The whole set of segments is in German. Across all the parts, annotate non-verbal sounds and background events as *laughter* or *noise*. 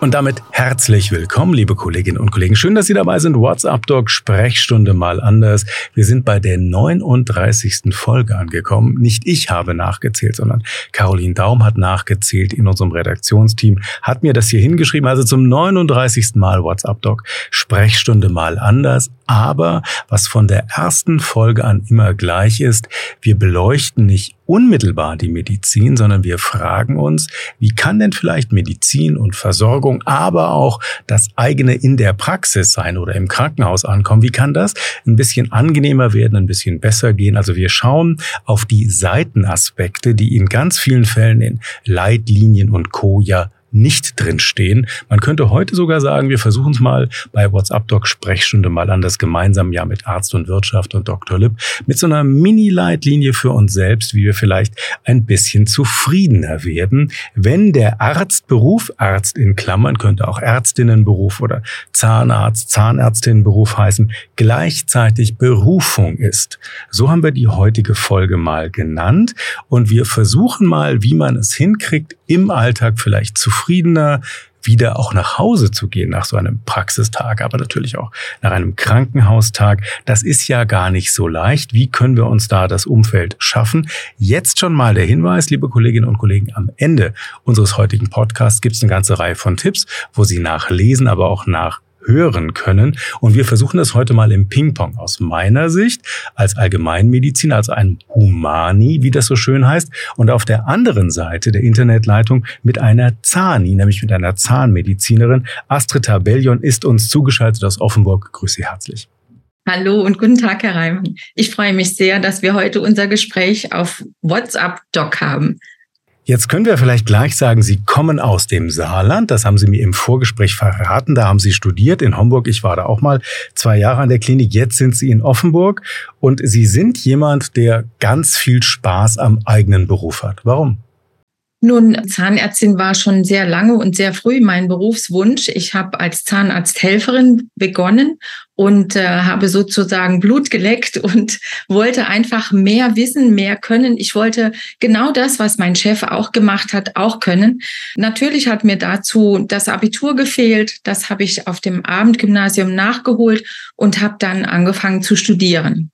Und damit herzlich willkommen, liebe Kolleginnen und Kollegen. Schön, dass Sie dabei sind. WhatsApp Doc Sprechstunde mal anders. Wir sind bei der 39. Folge angekommen. Nicht ich habe nachgezählt, sondern Caroline Daum hat nachgezählt in unserem Redaktionsteam, hat mir das hier hingeschrieben. Also zum 39. Mal WhatsApp Doc Sprechstunde mal anders. Aber was von der ersten Folge an immer gleich ist, wir beleuchten nicht unmittelbar die Medizin, sondern wir fragen uns, wie kann denn vielleicht Medizin und Versorgung, aber auch das eigene in der Praxis sein oder im Krankenhaus ankommen, wie kann das ein bisschen angenehmer werden, ein bisschen besser gehen? Also wir schauen auf die Seitenaspekte, die in ganz vielen Fällen in Leitlinien und Co. ja nicht drinstehen. Man könnte heute sogar sagen, wir versuchen es mal bei WhatsApp Doc Sprechstunde mal an das gemeinsam ja mit Arzt und Wirtschaft und Dr. Lipp mit so einer Mini-Leitlinie für uns selbst, wie wir vielleicht ein bisschen zufriedener werden, wenn der Arztberuf, Arzt in Klammern könnte auch Ärztinnenberuf oder Zahnarzt, Zahnärztinnenberuf heißen, gleichzeitig Berufung ist. So haben wir die heutige Folge mal genannt und wir versuchen mal, wie man es hinkriegt, im Alltag vielleicht zufrieden zufriedener, wieder auch nach Hause zu gehen nach so einem Praxistag, aber natürlich auch nach einem Krankenhaustag. Das ist ja gar nicht so leicht. Wie können wir uns da das Umfeld schaffen? Jetzt schon mal der Hinweis, liebe Kolleginnen und Kollegen, am Ende unseres heutigen Podcasts gibt es eine ganze Reihe von Tipps, wo Sie nachlesen, aber auch nach hören können. Und wir versuchen das heute mal im Ping-Pong aus meiner Sicht als Allgemeinmediziner, als ein Humani, wie das so schön heißt, und auf der anderen Seite der Internetleitung mit einer Zahni, nämlich mit einer Zahnmedizinerin. Astrid Tabellion ist uns zugeschaltet aus Offenburg. Grüße Sie herzlich. Hallo und guten Tag, Herr Reimann. Ich freue mich sehr, dass wir heute unser Gespräch auf WhatsApp Doc haben. Jetzt können wir vielleicht gleich sagen, Sie kommen aus dem Saarland. Das haben Sie mir im Vorgespräch verraten. Da haben Sie studiert in Homburg. Ich war da auch mal zwei Jahre an der Klinik. Jetzt sind Sie in Offenburg und Sie sind jemand, der ganz viel Spaß am eigenen Beruf hat. Warum? Nun, Zahnärztin war schon sehr lange und sehr früh mein Berufswunsch. Ich habe als Zahnarzthelferin begonnen und äh, habe sozusagen Blut geleckt und *laughs* wollte einfach mehr wissen, mehr können. Ich wollte genau das, was mein Chef auch gemacht hat, auch können. Natürlich hat mir dazu das Abitur gefehlt. Das habe ich auf dem Abendgymnasium nachgeholt und habe dann angefangen zu studieren.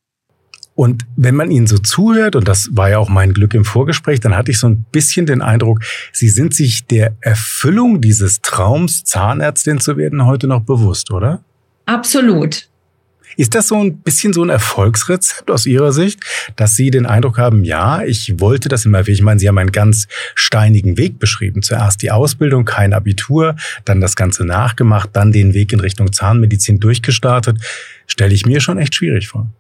Und wenn man ihnen so zuhört, und das war ja auch mein Glück im Vorgespräch, dann hatte ich so ein bisschen den Eindruck, sie sind sich der Erfüllung dieses Traums, Zahnärztin zu werden, heute noch bewusst, oder? Absolut. Ist das so ein bisschen so ein Erfolgsrezept aus Ihrer Sicht, dass Sie den Eindruck haben, ja, ich wollte das immer, ich meine, Sie haben einen ganz steinigen Weg beschrieben. Zuerst die Ausbildung, kein Abitur, dann das Ganze nachgemacht, dann den Weg in Richtung Zahnmedizin durchgestartet. Stelle ich mir schon echt schwierig vor.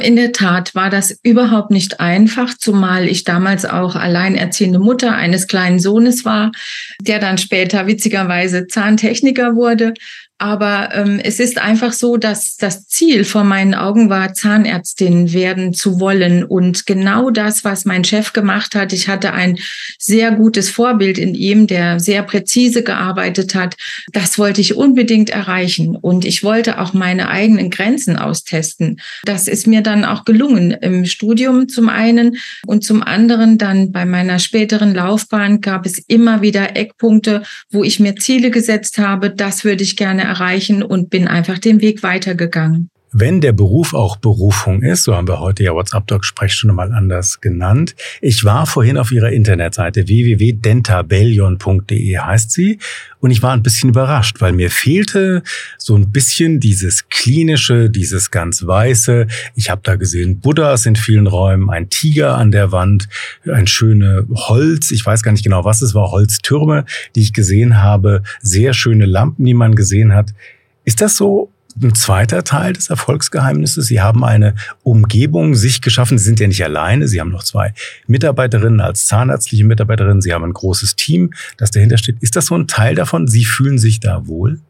In der Tat war das überhaupt nicht einfach, zumal ich damals auch alleinerziehende Mutter eines kleinen Sohnes war, der dann später witzigerweise Zahntechniker wurde aber ähm, es ist einfach so, dass das Ziel vor meinen Augen war, Zahnärztin werden zu wollen. Und genau das, was mein Chef gemacht hat, ich hatte ein sehr gutes Vorbild in ihm, der sehr präzise gearbeitet hat. Das wollte ich unbedingt erreichen. Und ich wollte auch meine eigenen Grenzen austesten. Das ist mir dann auch gelungen im Studium zum einen und zum anderen dann bei meiner späteren Laufbahn gab es immer wieder Eckpunkte, wo ich mir Ziele gesetzt habe. Das würde ich gerne erreichen und bin einfach den Weg weitergegangen. Wenn der Beruf auch Berufung ist, so haben wir heute ja WhatsApp-Doc-Sprechstunde mal anders genannt. Ich war vorhin auf Ihrer Internetseite www.dentabellion.de heißt sie und ich war ein bisschen überrascht, weil mir fehlte so ein bisschen dieses klinische, dieses ganz weiße. Ich habe da gesehen Buddhas in vielen Räumen, ein Tiger an der Wand, ein schöne Holz, ich weiß gar nicht genau, was es war, Holztürme, die ich gesehen habe, sehr schöne Lampen, die man gesehen hat. Ist das so ein zweiter Teil des Erfolgsgeheimnisses. Sie haben eine Umgebung sich geschaffen. Sie sind ja nicht alleine. Sie haben noch zwei Mitarbeiterinnen als zahnärztliche Mitarbeiterinnen. Sie haben ein großes Team, das dahinter steht. Ist das so ein Teil davon? Sie fühlen sich da wohl?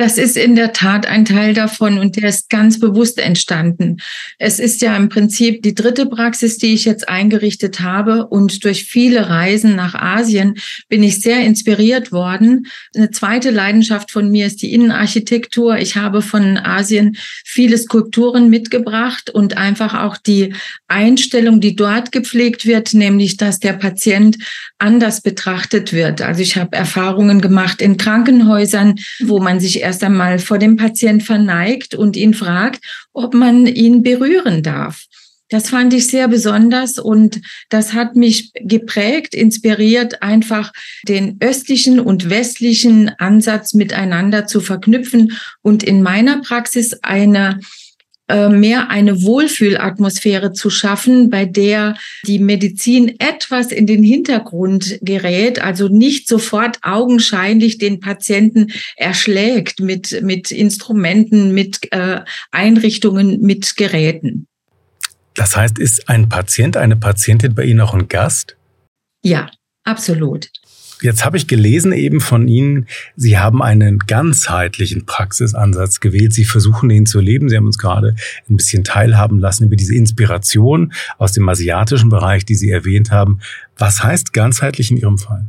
Das ist in der Tat ein Teil davon und der ist ganz bewusst entstanden. Es ist ja im Prinzip die dritte Praxis, die ich jetzt eingerichtet habe und durch viele Reisen nach Asien bin ich sehr inspiriert worden. Eine zweite Leidenschaft von mir ist die Innenarchitektur. Ich habe von Asien viele Skulpturen mitgebracht und einfach auch die Einstellung, die dort gepflegt wird, nämlich dass der Patient anders betrachtet wird. Also ich habe Erfahrungen gemacht in Krankenhäusern, wo man sich erst einmal vor dem Patient verneigt und ihn fragt, ob man ihn berühren darf. Das fand ich sehr besonders und das hat mich geprägt, inspiriert, einfach den östlichen und westlichen Ansatz miteinander zu verknüpfen und in meiner Praxis eine mehr eine Wohlfühlatmosphäre zu schaffen, bei der die Medizin etwas in den Hintergrund gerät, also nicht sofort augenscheinlich den Patienten erschlägt mit, mit Instrumenten, mit äh, Einrichtungen, mit Geräten. Das heißt, ist ein Patient, eine Patientin bei Ihnen auch ein Gast? Ja, absolut. Jetzt habe ich gelesen eben von Ihnen, Sie haben einen ganzheitlichen Praxisansatz gewählt. Sie versuchen den zu leben. Sie haben uns gerade ein bisschen teilhaben lassen über diese Inspiration aus dem asiatischen Bereich, die Sie erwähnt haben. Was heißt ganzheitlich in Ihrem Fall?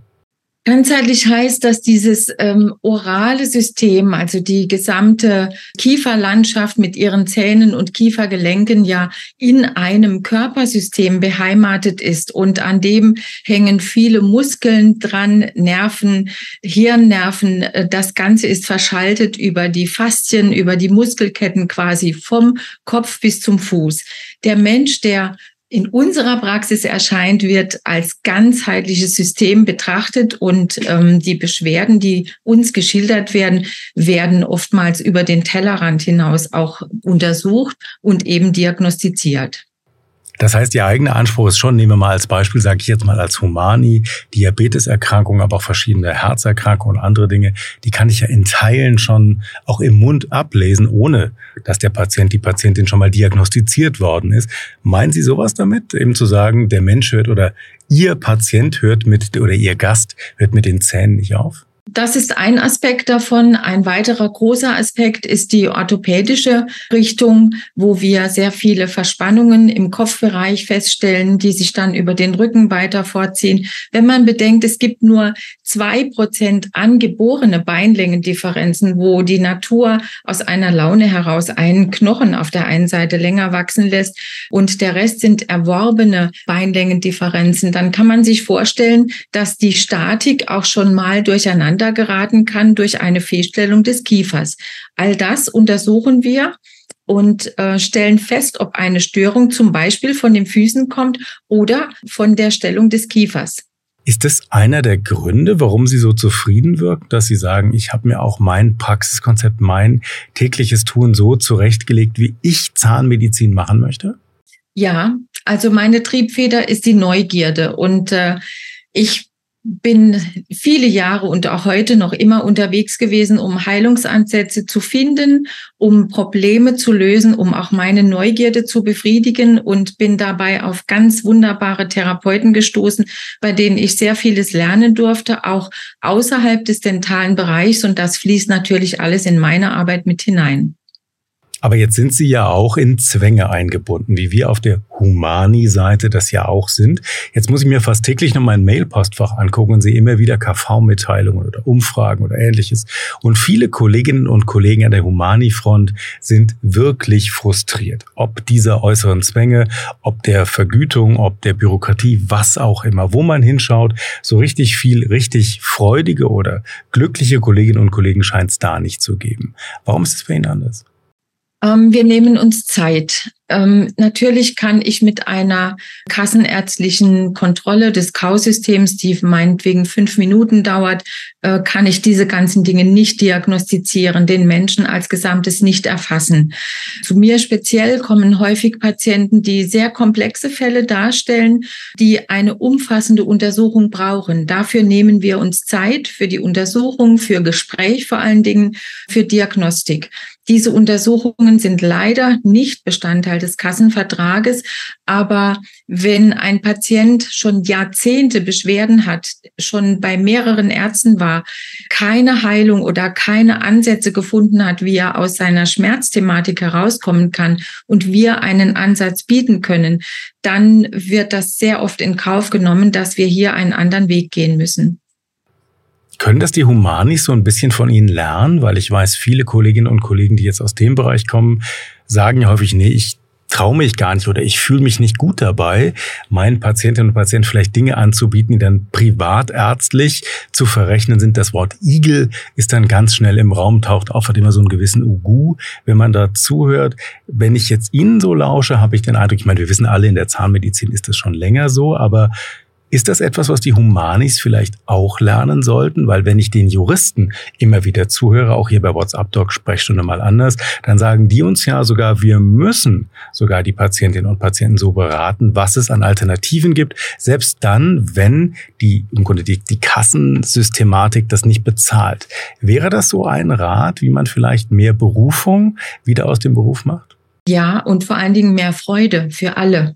Ganzheitlich heißt, dass dieses ähm, orale System, also die gesamte Kieferlandschaft mit ihren Zähnen und Kiefergelenken ja in einem Körpersystem beheimatet ist und an dem hängen viele Muskeln dran, Nerven, Hirnnerven. Das Ganze ist verschaltet über die Faszien, über die Muskelketten quasi vom Kopf bis zum Fuß. Der Mensch, der in unserer Praxis erscheint, wird als ganzheitliches System betrachtet und ähm, die Beschwerden, die uns geschildert werden, werden oftmals über den Tellerrand hinaus auch untersucht und eben diagnostiziert. Das heißt, Ihr eigener Anspruch ist schon, nehmen wir mal als Beispiel, sage ich jetzt mal als Humani, Diabeteserkrankungen, aber auch verschiedene Herzerkrankungen und andere Dinge, die kann ich ja in Teilen schon auch im Mund ablesen, ohne dass der Patient, die Patientin schon mal diagnostiziert worden ist. Meinen Sie sowas damit, eben zu sagen, der Mensch hört oder Ihr Patient hört mit oder Ihr Gast hört mit den Zähnen nicht auf? Das ist ein Aspekt davon. Ein weiterer großer Aspekt ist die orthopädische Richtung, wo wir sehr viele Verspannungen im Kopfbereich feststellen, die sich dann über den Rücken weiter vorziehen. Wenn man bedenkt, es gibt nur zwei Prozent angeborene Beinlängendifferenzen, wo die Natur aus einer Laune heraus einen Knochen auf der einen Seite länger wachsen lässt und der Rest sind erworbene Beinlängendifferenzen, dann kann man sich vorstellen, dass die Statik auch schon mal durcheinander durcheinander geraten kann durch eine Fehlstellung des Kiefers. All das untersuchen wir und äh, stellen fest, ob eine Störung zum Beispiel von den Füßen kommt oder von der Stellung des Kiefers. Ist das einer der Gründe, warum Sie so zufrieden wirken, dass Sie sagen, ich habe mir auch mein Praxiskonzept, mein tägliches Tun so zurechtgelegt, wie ich Zahnmedizin machen möchte? Ja, also meine Triebfeder ist die Neugierde und äh, ich bin viele Jahre und auch heute noch immer unterwegs gewesen, um Heilungsansätze zu finden, um Probleme zu lösen, um auch meine Neugierde zu befriedigen und bin dabei auf ganz wunderbare Therapeuten gestoßen, bei denen ich sehr vieles lernen durfte, auch außerhalb des dentalen Bereichs. Und das fließt natürlich alles in meine Arbeit mit hinein. Aber jetzt sind Sie ja auch in Zwänge eingebunden, wie wir auf der Humani-Seite das ja auch sind. Jetzt muss ich mir fast täglich noch mein Mailpostfach angucken und sehe immer wieder KV-Mitteilungen oder Umfragen oder ähnliches. Und viele Kolleginnen und Kollegen an der Humani-Front sind wirklich frustriert. Ob dieser äußeren Zwänge, ob der Vergütung, ob der Bürokratie, was auch immer, wo man hinschaut, so richtig viel, richtig freudige oder glückliche Kolleginnen und Kollegen scheint es da nicht zu geben. Warum ist es für ihn anders? Ähm, wir nehmen uns Zeit. Ähm, natürlich kann ich mit einer kassenärztlichen Kontrolle des Kausystems, die meinetwegen fünf Minuten dauert, äh, kann ich diese ganzen Dinge nicht diagnostizieren, den Menschen als Gesamtes nicht erfassen. Zu mir speziell kommen häufig Patienten, die sehr komplexe Fälle darstellen, die eine umfassende Untersuchung brauchen. Dafür nehmen wir uns Zeit für die Untersuchung, für Gespräch vor allen Dingen, für Diagnostik. Diese Untersuchungen sind leider nicht Bestandteil Teil des Kassenvertrages. Aber wenn ein Patient schon Jahrzehnte Beschwerden hat, schon bei mehreren Ärzten war, keine Heilung oder keine Ansätze gefunden hat, wie er aus seiner Schmerzthematik herauskommen kann und wir einen Ansatz bieten können, dann wird das sehr oft in Kauf genommen, dass wir hier einen anderen Weg gehen müssen. Können das die Humanis so ein bisschen von Ihnen lernen? Weil ich weiß, viele Kolleginnen und Kollegen, die jetzt aus dem Bereich kommen, sagen ja häufig, nee, ich traue mich gar nicht oder ich fühle mich nicht gut dabei, meinen Patientinnen und Patienten vielleicht Dinge anzubieten, die dann privatärztlich zu verrechnen sind. Das Wort Igel ist dann ganz schnell im Raum, taucht auf, hat immer so einen gewissen Ugu, wenn man da zuhört. Wenn ich jetzt Ihnen so lausche, habe ich den Eindruck, ich meine, wir wissen alle, in der Zahnmedizin ist das schon länger so, aber ist das etwas, was die Humanis vielleicht auch lernen sollten? Weil wenn ich den Juristen immer wieder zuhöre, auch hier bei WhatsApp Doc Sprechstunde mal anders, dann sagen die uns ja sogar, wir müssen sogar die Patientinnen und Patienten so beraten, was es an Alternativen gibt, selbst dann, wenn die im Grunde die, die Kassensystematik das nicht bezahlt. Wäre das so ein Rat, wie man vielleicht mehr Berufung wieder aus dem Beruf macht? Ja, und vor allen Dingen mehr Freude für alle.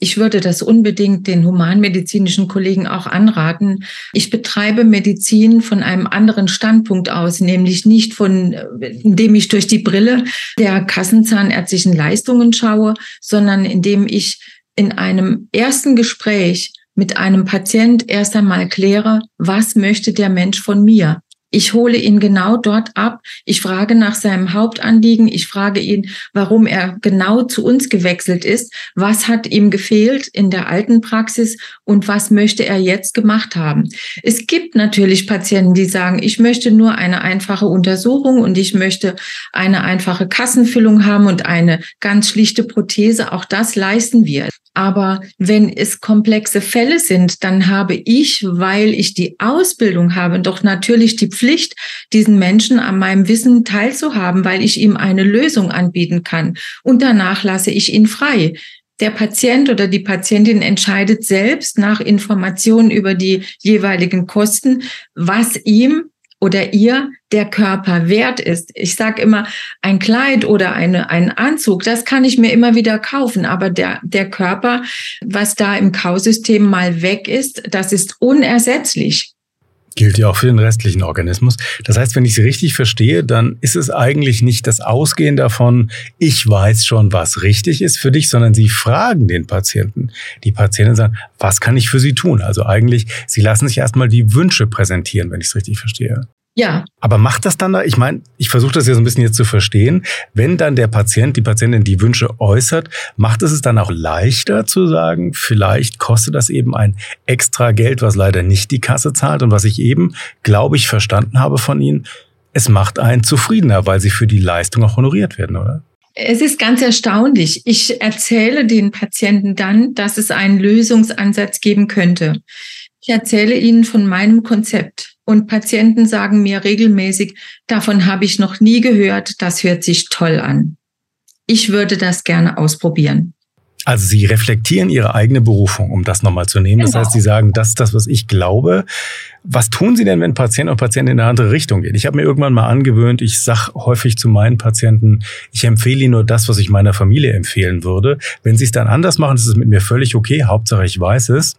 Ich würde das unbedingt den humanmedizinischen Kollegen auch anraten. Ich betreibe Medizin von einem anderen Standpunkt aus, nämlich nicht von, indem ich durch die Brille der kassenzahnärztlichen Leistungen schaue, sondern indem ich in einem ersten Gespräch mit einem Patient erst einmal kläre, was möchte der Mensch von mir? Ich hole ihn genau dort ab. Ich frage nach seinem Hauptanliegen. Ich frage ihn, warum er genau zu uns gewechselt ist. Was hat ihm gefehlt in der alten Praxis und was möchte er jetzt gemacht haben? Es gibt natürlich Patienten, die sagen, ich möchte nur eine einfache Untersuchung und ich möchte eine einfache Kassenfüllung haben und eine ganz schlichte Prothese. Auch das leisten wir. Aber wenn es komplexe Fälle sind, dann habe ich, weil ich die Ausbildung habe, doch natürlich die Pflicht, diesen Menschen an meinem Wissen teilzuhaben, weil ich ihm eine Lösung anbieten kann. Und danach lasse ich ihn frei. Der Patient oder die Patientin entscheidet selbst nach Informationen über die jeweiligen Kosten, was ihm oder ihr der Körper wert ist. Ich sage immer, ein Kleid oder eine, ein Anzug, das kann ich mir immer wieder kaufen, aber der, der Körper, was da im Kausystem mal weg ist, das ist unersetzlich. Gilt ja auch für den restlichen Organismus. Das heißt, wenn ich Sie richtig verstehe, dann ist es eigentlich nicht das Ausgehen davon, ich weiß schon, was richtig ist für dich, sondern Sie fragen den Patienten. Die Patienten sagen, was kann ich für Sie tun? Also eigentlich, Sie lassen sich erstmal die Wünsche präsentieren, wenn ich es richtig verstehe. Ja. Aber macht das dann da, ich meine, ich versuche das ja so ein bisschen jetzt zu verstehen, wenn dann der Patient, die Patientin die Wünsche äußert, macht es es dann auch leichter zu sagen, vielleicht kostet das eben ein extra Geld, was leider nicht die Kasse zahlt und was ich eben, glaube ich, verstanden habe von Ihnen, es macht einen zufriedener, weil Sie für die Leistung auch honoriert werden, oder? Es ist ganz erstaunlich. Ich erzähle den Patienten dann, dass es einen Lösungsansatz geben könnte. Ich erzähle ihnen von meinem Konzept. Und Patienten sagen mir regelmäßig, davon habe ich noch nie gehört, das hört sich toll an. Ich würde das gerne ausprobieren. Also Sie reflektieren Ihre eigene Berufung, um das nochmal zu nehmen. Das genau. heißt, Sie sagen, das ist das, was ich glaube. Was tun Sie denn, wenn Patienten und Patienten in eine andere Richtung gehen? Ich habe mir irgendwann mal angewöhnt, ich sage häufig zu meinen Patienten, ich empfehle Ihnen nur das, was ich meiner Familie empfehlen würde. Wenn Sie es dann anders machen, ist es mit mir völlig okay. Hauptsache, ich weiß es.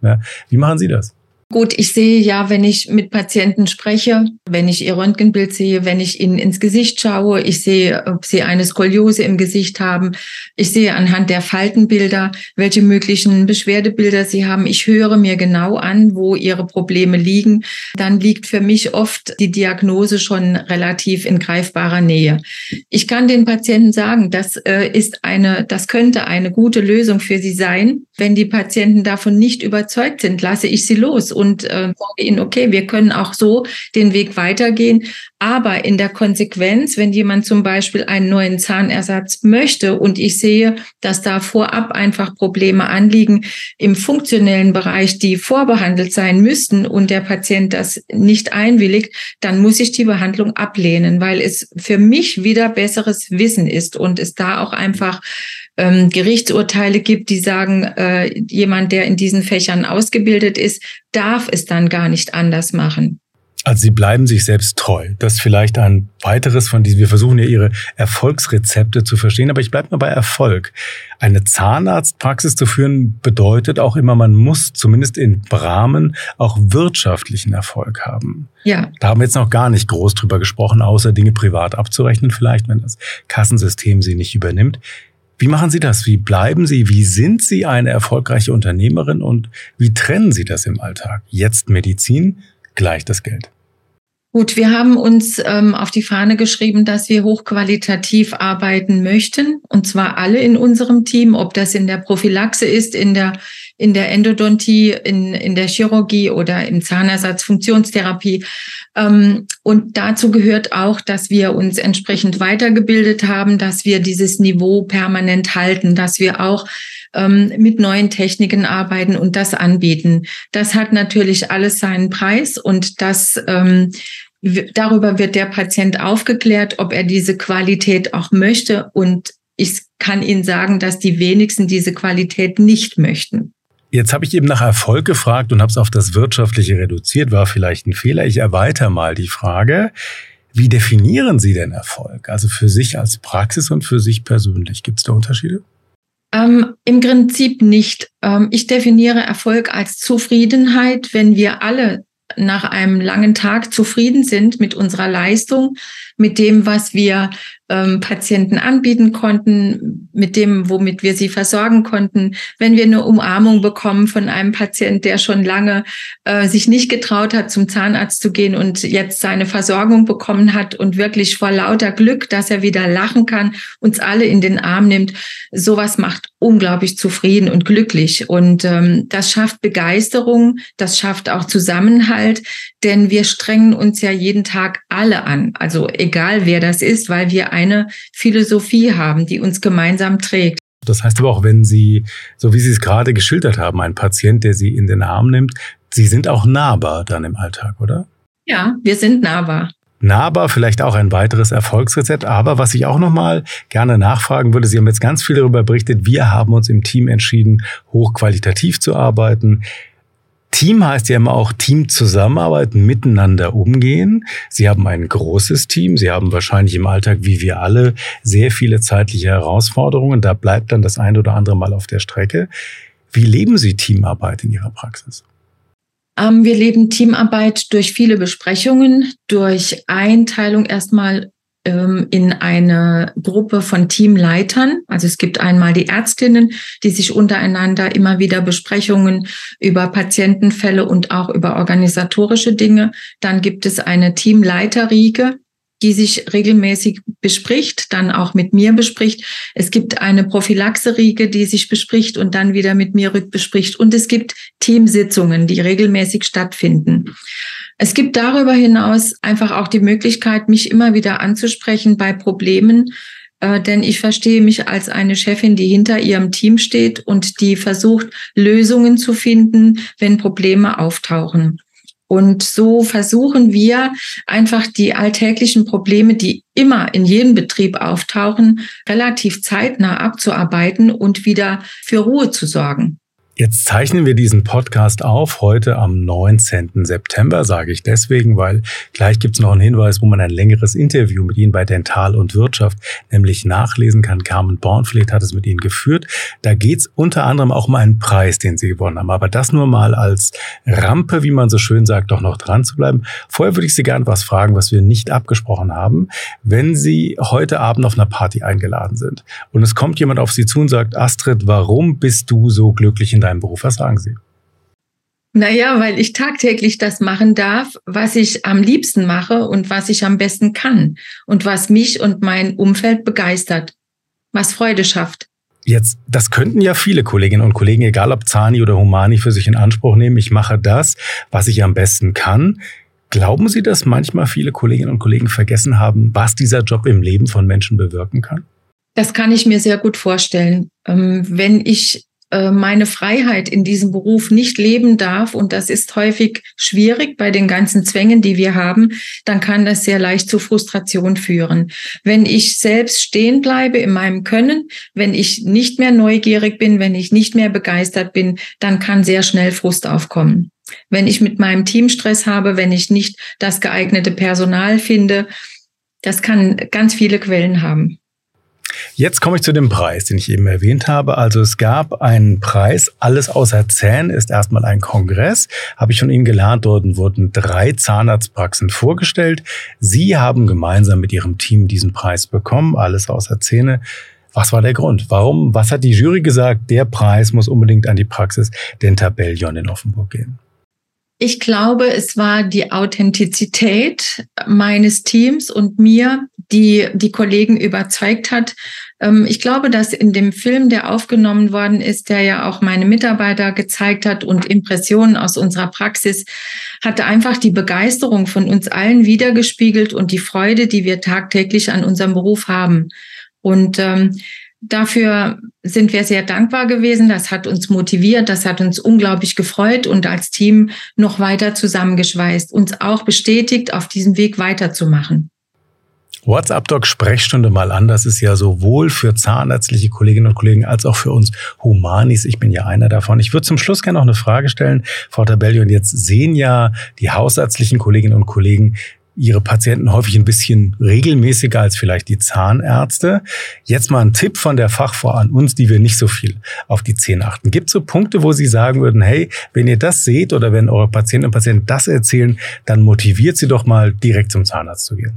Wie machen Sie das? Gut, ich sehe ja, wenn ich mit Patienten spreche, wenn ich ihr Röntgenbild sehe, wenn ich ihnen ins Gesicht schaue, ich sehe, ob sie eine Skoliose im Gesicht haben. Ich sehe anhand der Faltenbilder, welche möglichen Beschwerdebilder sie haben. Ich höre mir genau an, wo ihre Probleme liegen. Dann liegt für mich oft die Diagnose schon relativ in greifbarer Nähe. Ich kann den Patienten sagen, das äh, ist eine, das könnte eine gute Lösung für sie sein. Wenn die Patienten davon nicht überzeugt sind, lasse ich sie los und äh, sage ihnen, okay, wir können auch so den Weg weitergehen. Aber in der Konsequenz, wenn jemand zum Beispiel einen neuen Zahnersatz möchte und ich sehe, dass da vorab einfach Probleme anliegen im funktionellen Bereich, die vorbehandelt sein müssten und der Patient das nicht einwilligt, dann muss ich die Behandlung ablehnen, weil es für mich wieder besseres Wissen ist und es da auch einfach ähm, Gerichtsurteile gibt, die sagen, äh, jemand, der in diesen Fächern ausgebildet ist, darf es dann gar nicht anders machen. Also Sie bleiben sich selbst treu. Das ist vielleicht ein weiteres von diesen. Wir versuchen ja Ihre Erfolgsrezepte zu verstehen, aber ich bleibe mal bei Erfolg. Eine Zahnarztpraxis zu führen bedeutet auch immer, man muss zumindest im Rahmen auch wirtschaftlichen Erfolg haben. Ja. Da haben wir jetzt noch gar nicht groß drüber gesprochen, außer Dinge privat abzurechnen vielleicht, wenn das Kassensystem sie nicht übernimmt. Wie machen Sie das? Wie bleiben Sie? Wie sind Sie eine erfolgreiche Unternehmerin und wie trennen Sie das im Alltag? Jetzt Medizin, gleich das Geld. Gut, wir haben uns ähm, auf die Fahne geschrieben, dass wir hochqualitativ arbeiten möchten. Und zwar alle in unserem Team, ob das in der Prophylaxe ist, in der, in der Endodontie, in, in der Chirurgie oder im Zahnersatz, Funktionstherapie. Ähm, und dazu gehört auch, dass wir uns entsprechend weitergebildet haben, dass wir dieses Niveau permanent halten, dass wir auch ähm, mit neuen Techniken arbeiten und das anbieten. Das hat natürlich alles seinen Preis und das ähm, darüber wird der Patient aufgeklärt, ob er diese Qualität auch möchte. Und ich kann Ihnen sagen, dass die wenigsten diese Qualität nicht möchten. Jetzt habe ich eben nach Erfolg gefragt und habe es auf das Wirtschaftliche reduziert, war vielleicht ein Fehler. Ich erweitere mal die Frage. Wie definieren Sie denn Erfolg? Also für sich als Praxis und für sich persönlich. Gibt es da Unterschiede? Ähm, Im Prinzip nicht. Ähm, ich definiere Erfolg als Zufriedenheit, wenn wir alle nach einem langen Tag zufrieden sind mit unserer Leistung, mit dem, was wir ähm, Patienten anbieten konnten, mit dem, womit wir sie versorgen konnten. Wenn wir eine Umarmung bekommen von einem Patient, der schon lange äh, sich nicht getraut hat, zum Zahnarzt zu gehen und jetzt seine Versorgung bekommen hat und wirklich vor lauter Glück, dass er wieder lachen kann, uns alle in den Arm nimmt, sowas macht unglaublich zufrieden und glücklich. Und ähm, das schafft Begeisterung, das schafft auch Zusammenhalt, denn wir strengen uns ja jeden Tag alle an. Also egal wer das ist, weil wir eine Philosophie haben, die uns gemeinsam trägt. Das heißt aber auch, wenn Sie, so wie Sie es gerade geschildert haben, ein Patient, der Sie in den Arm nimmt, Sie sind auch nahbar dann im Alltag, oder? Ja, wir sind nahbar. Nahbar, vielleicht auch ein weiteres Erfolgsrezept. Aber was ich auch nochmal gerne nachfragen würde, Sie haben jetzt ganz viel darüber berichtet. Wir haben uns im Team entschieden, hochqualitativ zu arbeiten. Team heißt ja immer auch Team zusammenarbeiten, miteinander umgehen. Sie haben ein großes Team. Sie haben wahrscheinlich im Alltag, wie wir alle, sehr viele zeitliche Herausforderungen. Da bleibt dann das ein oder andere Mal auf der Strecke. Wie leben Sie Teamarbeit in Ihrer Praxis? Ähm, wir leben Teamarbeit durch viele Besprechungen, durch Einteilung erstmal in eine Gruppe von Teamleitern. Also es gibt einmal die Ärztinnen, die sich untereinander immer wieder Besprechungen über Patientenfälle und auch über organisatorische Dinge. Dann gibt es eine Teamleiterriege, die sich regelmäßig bespricht, dann auch mit mir bespricht. Es gibt eine Prophylaxe-Riege, die sich bespricht und dann wieder mit mir rückbespricht. Und es gibt Teamsitzungen, die regelmäßig stattfinden. Es gibt darüber hinaus einfach auch die Möglichkeit, mich immer wieder anzusprechen bei Problemen, äh, denn ich verstehe mich als eine Chefin, die hinter ihrem Team steht und die versucht, Lösungen zu finden, wenn Probleme auftauchen. Und so versuchen wir einfach die alltäglichen Probleme, die immer in jedem Betrieb auftauchen, relativ zeitnah abzuarbeiten und wieder für Ruhe zu sorgen. Jetzt zeichnen wir diesen Podcast auf, heute am 19. September, sage ich deswegen, weil gleich gibt's noch einen Hinweis, wo man ein längeres Interview mit Ihnen bei Dental und Wirtschaft nämlich nachlesen kann. Carmen Bornfleet hat es mit Ihnen geführt. Da geht's unter anderem auch um einen Preis, den Sie gewonnen haben. Aber das nur mal als Rampe, wie man so schön sagt, doch noch dran zu bleiben. Vorher würde ich Sie gerne was fragen, was wir nicht abgesprochen haben. Wenn Sie heute Abend auf einer Party eingeladen sind und es kommt jemand auf Sie zu und sagt, Astrid, warum bist du so glücklich in deinem Beruf? Was sagen Sie? Naja, weil ich tagtäglich das machen darf, was ich am liebsten mache und was ich am besten kann und was mich und mein Umfeld begeistert, was Freude schafft. Jetzt, das könnten ja viele Kolleginnen und Kollegen, egal ob Zani oder Humani, für sich in Anspruch nehmen. Ich mache das, was ich am besten kann. Glauben Sie, dass manchmal viele Kolleginnen und Kollegen vergessen haben, was dieser Job im Leben von Menschen bewirken kann? Das kann ich mir sehr gut vorstellen. Ähm, wenn ich meine Freiheit in diesem Beruf nicht leben darf, und das ist häufig schwierig bei den ganzen Zwängen, die wir haben, dann kann das sehr leicht zu Frustration führen. Wenn ich selbst stehen bleibe in meinem Können, wenn ich nicht mehr neugierig bin, wenn ich nicht mehr begeistert bin, dann kann sehr schnell Frust aufkommen. wenn ich mit meinem Team Stress habe, wenn ich nicht das geeignete Personal finde. Das kann ganz viele Quellen haben. Jetzt komme ich zu dem Preis, den ich eben erwähnt habe. Also es gab einen Preis, alles außer Zähnen ist erstmal ein Kongress, habe ich von Ihnen gelernt. Dort wurden drei Zahnarztpraxen vorgestellt. Sie haben gemeinsam mit Ihrem Team diesen Preis bekommen, alles außer Zähne. Was war der Grund? Warum? Was hat die Jury gesagt? Der Preis muss unbedingt an die Praxis Dentabellion in Offenburg gehen. Ich glaube, es war die Authentizität meines Teams und mir, die die Kollegen überzeugt hat. Ähm, ich glaube, dass in dem Film, der aufgenommen worden ist, der ja auch meine Mitarbeiter gezeigt hat und Impressionen aus unserer Praxis, hatte einfach die Begeisterung von uns allen wiedergespiegelt und die Freude, die wir tagtäglich an unserem Beruf haben. Und ähm, Dafür sind wir sehr dankbar gewesen. Das hat uns motiviert, das hat uns unglaublich gefreut und als Team noch weiter zusammengeschweißt, uns auch bestätigt, auf diesem Weg weiterzumachen. WhatsApp-Doc Sprechstunde mal an. Das ist ja sowohl für zahnärztliche Kolleginnen und Kollegen als auch für uns Humanis. Ich bin ja einer davon. Ich würde zum Schluss gerne noch eine Frage stellen, Frau Tabelli. Und jetzt sehen ja die hausärztlichen Kolleginnen und Kollegen ihre Patienten häufig ein bisschen regelmäßiger als vielleicht die Zahnärzte. Jetzt mal ein Tipp von der Fachfrau an uns, die wir nicht so viel auf die Zähne achten. Gibt es so Punkte, wo Sie sagen würden, hey, wenn ihr das seht oder wenn eure Patientinnen und Patienten das erzählen, dann motiviert sie doch mal direkt zum Zahnarzt zu gehen?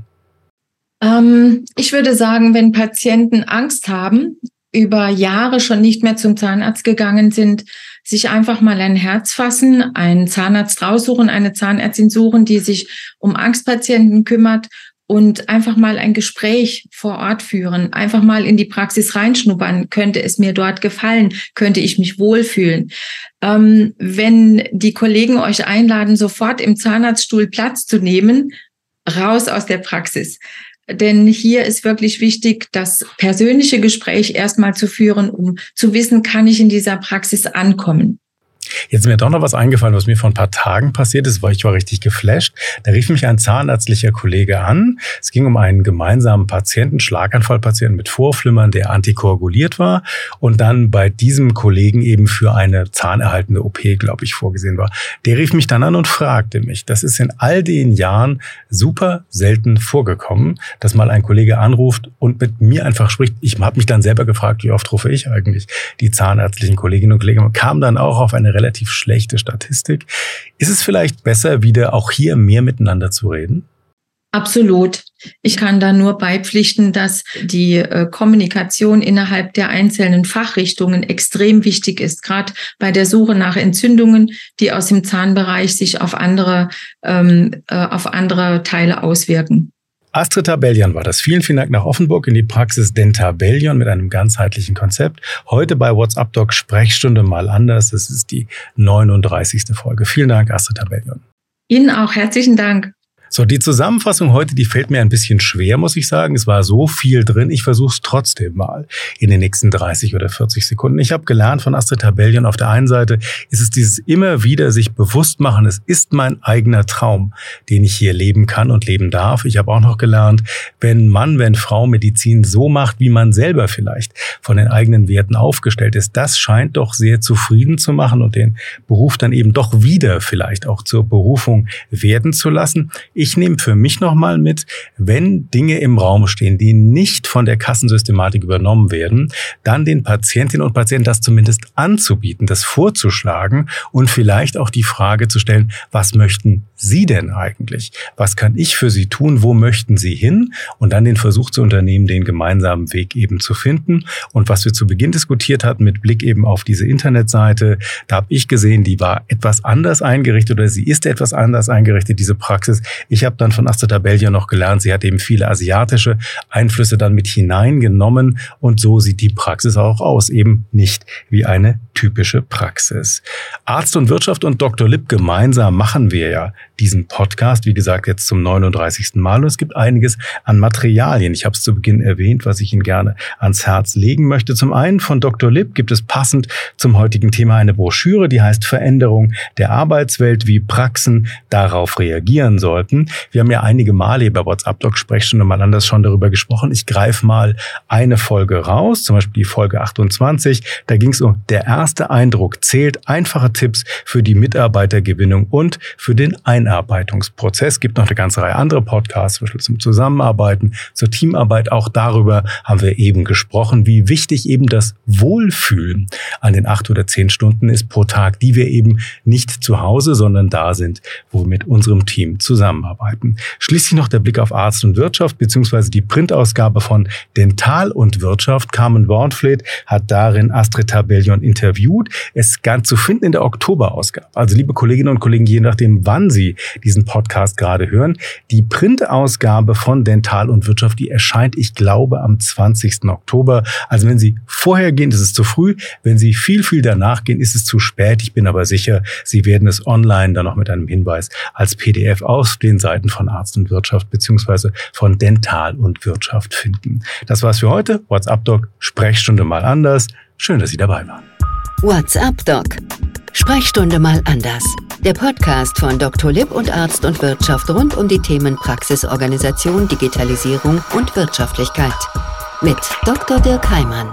Ähm, ich würde sagen, wenn Patienten Angst haben, über Jahre schon nicht mehr zum Zahnarzt gegangen sind, sich einfach mal ein Herz fassen, einen Zahnarzt raussuchen, eine Zahnärztin suchen, die sich um Angstpatienten kümmert und einfach mal ein Gespräch vor Ort führen, einfach mal in die Praxis reinschnuppern. Könnte es mir dort gefallen? Könnte ich mich wohlfühlen? Ähm, wenn die Kollegen euch einladen, sofort im Zahnarztstuhl Platz zu nehmen, raus aus der Praxis. Denn hier ist wirklich wichtig, das persönliche Gespräch erstmal zu führen, um zu wissen, kann ich in dieser Praxis ankommen. Jetzt ist mir doch noch was eingefallen, was mir vor ein paar Tagen passiert ist, weil ich war richtig geflasht. Da rief mich ein zahnärztlicher Kollege an. Es ging um einen gemeinsamen Patienten, Schlaganfallpatienten mit Vorflimmern, der antikoaguliert war und dann bei diesem Kollegen eben für eine zahnerhaltende OP, glaube ich, vorgesehen war. Der rief mich dann an und fragte mich, das ist in all den Jahren super selten vorgekommen, dass mal ein Kollege anruft und mit mir einfach spricht. Ich habe mich dann selber gefragt, wie oft rufe ich eigentlich die zahnärztlichen Kolleginnen und Kollegen, kam dann auch auf eine relativ schlechte Statistik. Ist es vielleicht besser, wieder auch hier mehr miteinander zu reden? Absolut. Ich kann da nur beipflichten, dass die äh, Kommunikation innerhalb der einzelnen Fachrichtungen extrem wichtig ist, gerade bei der Suche nach Entzündungen, die aus dem Zahnbereich sich auf andere, ähm, äh, auf andere Teile auswirken. Astrid Tabellion war das. Vielen, vielen Dank nach Offenburg in die Praxis Dentabellion mit einem ganzheitlichen Konzept. Heute bei WhatsApp Doc Sprechstunde mal anders. Das ist die 39. Folge. Vielen Dank, Astrid Tabellion. Ihnen auch herzlichen Dank. So, die Zusammenfassung heute, die fällt mir ein bisschen schwer, muss ich sagen. Es war so viel drin. Ich versuche es trotzdem mal in den nächsten 30 oder 40 Sekunden. Ich habe gelernt von Astrid Tabellion, auf der einen Seite ist es dieses immer wieder sich bewusst machen, es ist mein eigener Traum, den ich hier leben kann und leben darf. Ich habe auch noch gelernt, wenn Mann, wenn Frau Medizin so macht, wie man selber vielleicht von den eigenen Werten aufgestellt ist, das scheint doch sehr zufrieden zu machen und den Beruf dann eben doch wieder vielleicht auch zur Berufung werden zu lassen ich nehme für mich nochmal mit, wenn Dinge im Raum stehen, die nicht von der Kassensystematik übernommen werden, dann den Patientinnen und Patienten das zumindest anzubieten, das vorzuschlagen und vielleicht auch die Frage zu stellen, was möchten Sie denn eigentlich? Was kann ich für Sie tun? Wo möchten Sie hin? Und dann den Versuch zu unternehmen, den gemeinsamen Weg eben zu finden. Und was wir zu Beginn diskutiert hatten mit Blick eben auf diese Internetseite, da habe ich gesehen, die war etwas anders eingerichtet oder sie ist etwas anders eingerichtet, diese Praxis. Ich habe dann von Astrid Tabellia noch gelernt, sie hat eben viele asiatische Einflüsse dann mit hineingenommen und so sieht die Praxis auch aus, eben nicht wie eine typische Praxis. Arzt und Wirtschaft und Dr. Lipp gemeinsam machen wir ja diesen Podcast, wie gesagt, jetzt zum 39. Mal und es gibt einiges an Materialien. Ich habe es zu Beginn erwähnt, was ich Ihnen gerne ans Herz legen möchte. Zum einen von Dr. Lipp gibt es passend zum heutigen Thema eine Broschüre, die heißt Veränderung der Arbeitswelt, wie Praxen darauf reagieren sollten. Wir haben ja einige Male bei WhatsApp Doc Sprechstunde mal anders schon darüber gesprochen. Ich greife mal eine Folge raus, zum Beispiel die Folge 28. Da ging es um der erste Eindruck zählt, einfache Tipps für die Mitarbeitergewinnung und für den Einarbeitungsprozess. Es gibt noch eine ganze Reihe andere Podcasts, zum Beispiel zum Zusammenarbeiten, zur Teamarbeit. Auch darüber haben wir eben gesprochen, wie wichtig eben das Wohlfühlen an den acht oder zehn Stunden ist pro Tag, die wir eben nicht zu Hause, sondern da sind, wo wir mit unserem Team zusammenarbeiten. Schließlich noch der Blick auf Arzt und Wirtschaft, beziehungsweise die Printausgabe von Dental und Wirtschaft. Carmen Wornfleet hat darin Astrid Tabellion interviewt. Es ganz zu finden in der Oktoberausgabe. Also liebe Kolleginnen und Kollegen, je nachdem, wann Sie diesen Podcast gerade hören, die Printausgabe von Dental und Wirtschaft, die erscheint, ich glaube, am 20. Oktober. Also wenn Sie vorher gehen, ist es zu früh. Wenn Sie viel, viel danach gehen, ist es zu spät. Ich bin aber sicher, Sie werden es online dann noch mit einem Hinweis als PDF auf den Seiten von Arzt und Wirtschaft beziehungsweise von Dental und Wirtschaft finden. Das war's für heute. WhatsApp Doc, Sprechstunde mal anders. Schön, dass Sie dabei waren. WhatsApp Doc. Sprechstunde mal anders. Der Podcast von Dr. Lipp und Arzt und Wirtschaft rund um die Themen Praxisorganisation, Digitalisierung und Wirtschaftlichkeit. Mit Dr. Dirk Heimann.